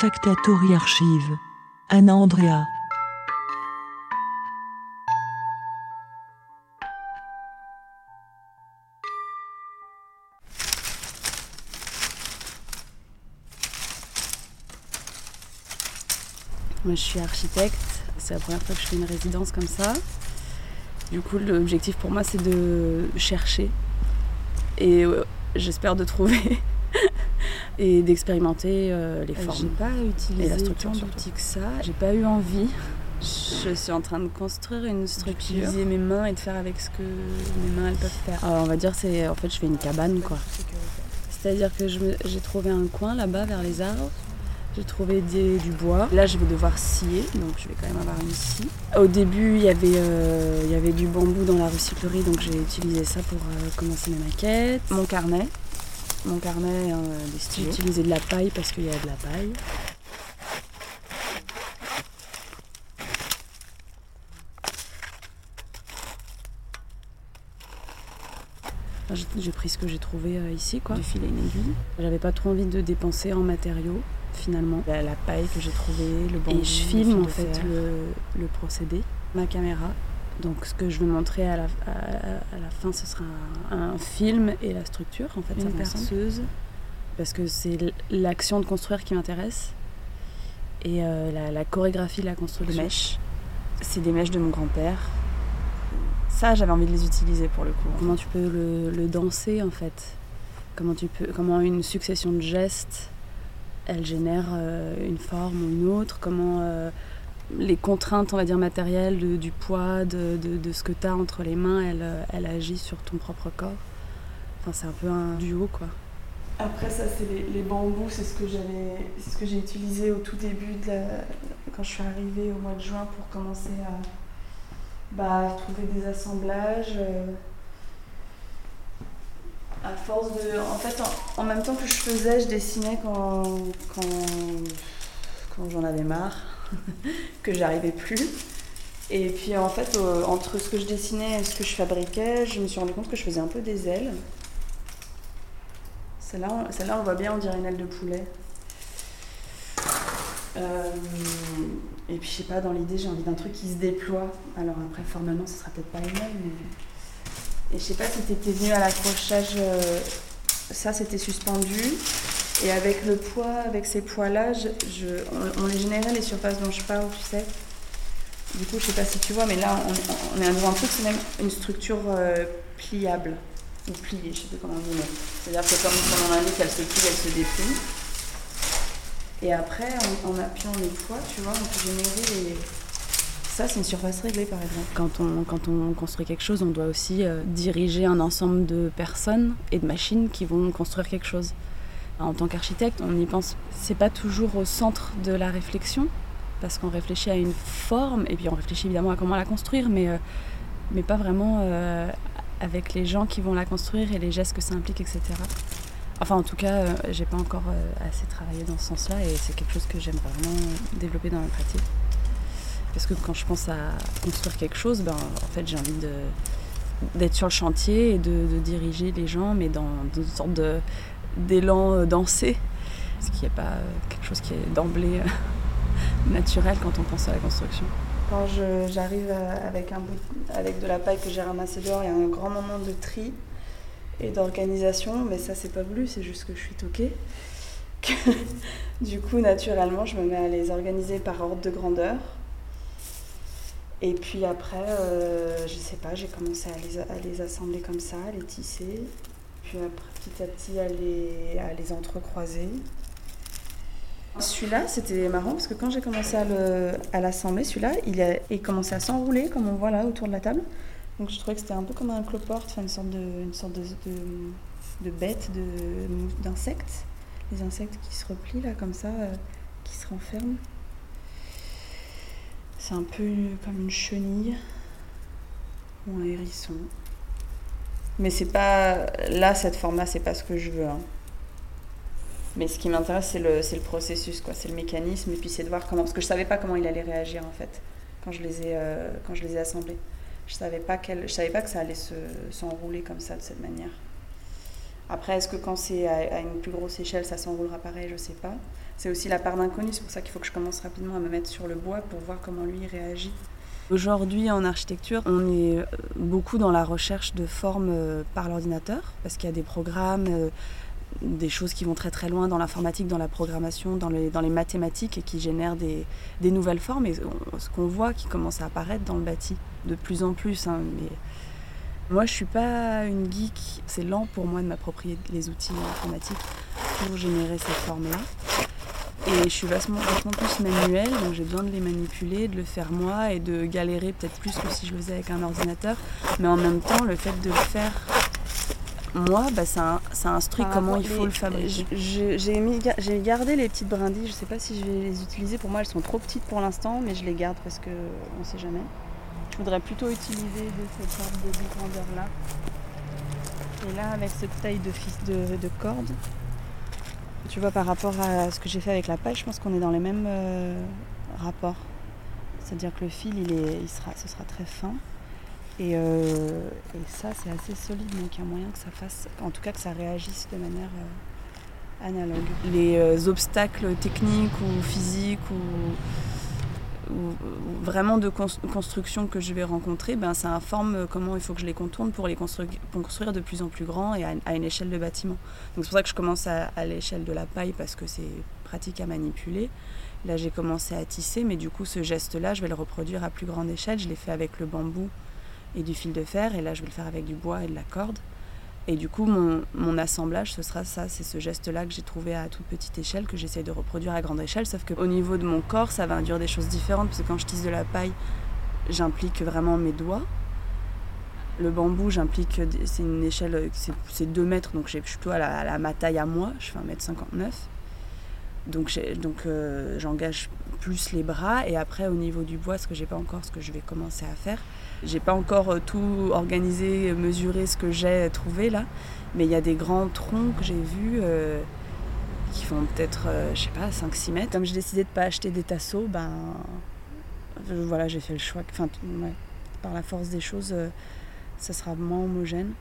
Factatori Archive. Anna Andrea. Moi, je suis architecte. C'est la première fois que je fais une résidence comme ça. Du coup, l'objectif pour moi, c'est de chercher et euh, j'espère de trouver et d'expérimenter euh, les formes. J'ai pas utilisé Et la structure, tant d'outils que ça. J'ai pas eu envie. Je suis en train de construire une structure. D'utiliser mes mains et de faire avec ce que mes mains elles peuvent faire. Alors, on va dire, c'est en fait, je fais une cabane quoi. C'est-à-dire que j'ai trouvé un coin là-bas vers les arbres. J'ai trouvé des- du bois. Là, je vais devoir scier, donc je vais quand même avoir une scie. Au début, il y avait, euh, il y avait du bambou dans la recyclerie, donc j'ai utilisé ça pour euh, commencer mes maquettes. Mon carnet. Mon carnet, euh, des J'ai stylos. utilisé de la paille parce qu'il y a de la paille. Enfin, j'ai- pris ce que j'ai trouvé euh, ici, quoi. Du fil et une aiguille. J'avais pas trop envie de dépenser en matériaux, finalement. La, la paille que j'ai trouvée, le bambou, Et je filme, fil en fait, le procédé, ma caméra. Donc ce que je vais montrer à la, à, à la fin, ce sera un, un film et la structure, en fait, Une perceuse. Parce que c'est l'action de construire qui m'intéresse. Et euh, la, la chorégraphie de la construction. mèches. C'est des mèches de mon grand-père. Ça, j'avais envie de les utiliser pour le coup. Comment tu peux le, le danser, en fait? Comment, tu peux, comment une succession de gestes, elle génère euh, une forme ou une autre? Comment euh, les contraintes, on va dire, matérielles du poids, de, ce que tu as entre les mains, elles, euh, elles agissent sur ton propre corps Enfin, c'est un peu un duo, quoi. Après ça, c'est les, bambous, c'est ce que j'avais, ce que j'ai utilisé au tout début quand je suis arrivée au mois de juin pour commencer à bah, trouver des assemblages. euh. À force de, en fait, en, même temps que je faisais, je dessinais quand j'en avais marre, que j'arrivais plus. Et puis en fait, entre ce que je dessinais et ce que je fabriquais, je me suis rendu compte que je faisais un peu des ailes. Celle-là, on- on voit bien, on dirait une aile de poulet. Euh, et puis, je sais pas, dans l'idée, j'ai envie d'un truc qui se déploie. Alors après, formellement, ce sera peut-être pas une aile, mais... Et je sais pas si t'étais venu à l'accrochage... euh, Ça, c'était suspendu. Et avec le poids, avec ces poids-là, on, on les générait, les surfaces dont je parle, tu sais. Du coup, je sais pas si tu vois, mais là, on, on est devant un truc, c'est même une structure euh, pliable ou pliée, je sais plus comment on dit. C'est-à-dire que comme son nom l'indique, elle se plie, elle se déplie. Et après, en, en appuyant les poids, tu vois, on peut générer les... Ça, c'est une surface réglée, par exemple. Quand on, quand on construit quelque chose, on doit aussi euh, diriger un ensemble de personnes et de machines qui vont construire quelque chose. En tant qu'architecte, on y pense, c'est pas toujours au centre de la réflexion, parce qu'on réfléchit à une forme, et puis on réfléchit évidemment à comment la construire, mais, euh, mais pas vraiment euh, avec les gens qui vont la construire et les gestes que ça implique, etc. Enfin, en tout cas, euh, j'ai pas encore euh, assez travaillé dans ce sens-là, et c'est quelque chose que j'aimerais vraiment développer dans ma pratique. Parce que quand je pense à construire quelque chose, ben, en fait, j'ai envie d'être sur le chantier et de, diriger les gens, mais dans une sorte de, d'élan euh, dansé. Ce qui n'est pas euh, quelque chose qui est d'emblée euh, naturel quand on pense à la construction. Quand j'arrive avec, avec de la paille que j'ai ramassée dehors, il y a un grand moment de tri et d'organisation, mais ça, c'est pas voulu, c'est juste que je suis toquée. du coup, naturellement, je me mets à les organiser par ordre de grandeur. Et puis après, euh, je sais pas, j'ai commencé à les assembler comme ça, à les tisser. Petit à petit, à les, à les entrecroiser. Celui-là, c'était marrant parce que quand j'ai commencé à le- à l'assembler, celui-là, il, a, il commençait à s'enrouler comme on voit là autour de la table. Donc je trouvais que c'était un peu comme un cloporte, une sorte de, une sorte de, de, de bête, de- d'insecte. Les insectes qui se replient là comme ça, euh, qui se renferment. C'est un peu comme une chenille ou un hérisson. Mais c'est pas. Là, cette forme-là, c'est pas ce que je veux. hein. Mais ce qui m'intéresse, c'est le, le processus, quoi. C'est le mécanisme, et puis c'est de voir comment. Parce que je savais pas comment il allait réagir, en fait, quand je les ai, euh, quand je les ai assemblés. Je savais pas, quel, je savais pas que ça allait se, s'enrouler comme ça, de cette manière. Après, est-ce que quand c'est à, une plus grosse échelle, ça s'enroulera pareil? Je sais pas. C'est aussi la part d'inconnu, c'est pour ça qu'il faut que je commence rapidement à me mettre sur le bois pour voir comment lui réagit. Aujourd'hui, en architecture, on est euh, beaucoup dans la recherche de formes euh, par l'ordinateur, parce qu'il y a des programmes, euh, des choses qui vont très très loin dans l'informatique, dans la programmation, dans les, dans les mathématiques et qui génèrent des, des nouvelles formes. Et ce qu'on voit qui commence à apparaître dans le bâti de plus en plus. Hein, mais moi, je suis pas une geek. C'est lent pour moi de m'approprier les outils informatiques pour générer ces formes-là. Et je suis vachement, vachement plus manuelle, donc j'ai besoin de les manipuler, de le faire moi et de galérer peut-être plus que si je le faisais avec un ordinateur. Mais en même temps, le fait de le faire moi, bah, ça, ça instruit comment il faut le fabriquer. J'ai gardé les petites brindilles, je sais pas si je vais les utiliser. Pour moi, elles sont trop petites pour l'instant, mais je les garde parce que on sait jamais. Je voudrais plutôt utiliser de cette sorte de grandeur là. Et là, avec cette taille de, fils de, de corde, tu vois, par rapport à ce que j'ai fait avec la paille, je pense qu'on est dans les mêmes euh, rapports. C'est-à-dire que le fil, il est, il sera, ce sera très fin. Et, euh, ça, c'est assez solide, donc il y a moyen que ça fasse, en tout cas que ça réagisse de manière euh, analogue. Les obstacles techniques ou physiques ou vraiment de construction que je vais rencontrer, ben, ça informe euh, comment il faut que je les contourne pour les construire, de plus en plus grand et à, une échelle de bâtiment. Donc c'est pour ça que je commence à, l'échelle de la paille parce que c'est pratique à manipuler. Là j'ai commencé à tisser, mais du coup ce geste-là, je vais le reproduire à plus grande échelle. Je l'ai fait avec le bambou et du fil de fer, et là je vais le faire avec du bois et de la corde. Et du coup, mon, assemblage, ce sera ça, c'est ce geste-là que j'ai trouvé à toute petite échelle, que j'essaie de reproduire à grande échelle, sauf qu'au niveau de mon corps, ça va induire des choses différentes, parce que quand je tisse de la paille, j'implique vraiment mes doigts. Le bambou, j'implique, c'est une échelle, c'est 2 mètres, donc je suis plutôt à, la, ma taille à moi, je fais 1m59. Donc, donc euh, j'engage plus les bras, et après au niveau du bois, ce que j'ai pas encore, ce que je vais commencer à faire, j'ai pas encore euh, tout organisé, mesuré ce que j'ai trouvé là, mais il y a des grands troncs que j'ai vus euh, qui font peut-être, je sais pas, 5-6 mètres. Comme j'ai décidé de pas acheter des tasseaux, ben voilà, j'ai fait le choix. Enfin, par la force des choses, ça sera moins homogène.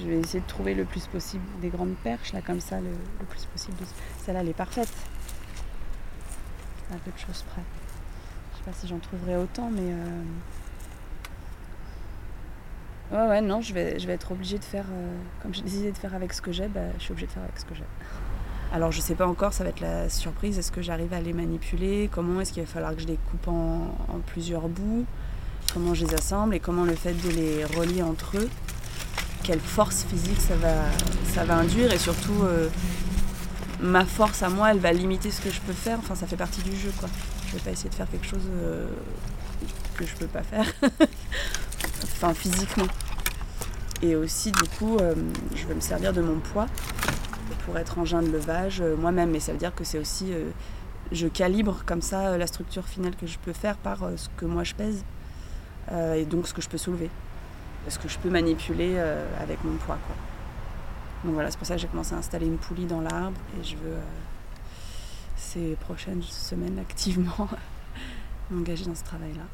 Je vais essayer de trouver le plus possible des grandes perches, là, comme ça, le, plus possible. Celle-là, elle est parfaite. À peu de choses près. Je sais pas si j'en trouverai autant, mais. Ouais, ouais, non, je vais, je vais être obligée de faire, euh, comme j'ai décidé de faire avec ce que j'ai, bah, je suis obligée de faire avec ce que j'ai. Alors je sais pas encore, ça va être la surprise, est-ce que j'arrive à les manipuler? Comment est-ce qu'il va falloir que je les coupe en, plusieurs bouts? Comment je les assemble et comment le fait de les relier entre eux, quelle force physique ça va, induire et surtout euh, ma force à moi, elle va limiter ce que je peux faire. Enfin, ça fait partie du jeu, quoi. Je vais pas essayer de faire quelque chose euh, que je peux pas faire. enfin physiquement. Et aussi, du coup, euh, je vais me servir de mon poids pour être engin de levage moi-même. Et ça veut dire que c'est aussi, je calibre comme ça la structure finale que je peux faire par ce que moi je pèse et donc ce que je peux soulever, ce que je peux manipuler avec mon poids. Quoi. Donc voilà, c'est pour ça que j'ai commencé à installer une poulie dans l'arbre et je veux ces prochaines semaines activement m'engager dans ce travail-là.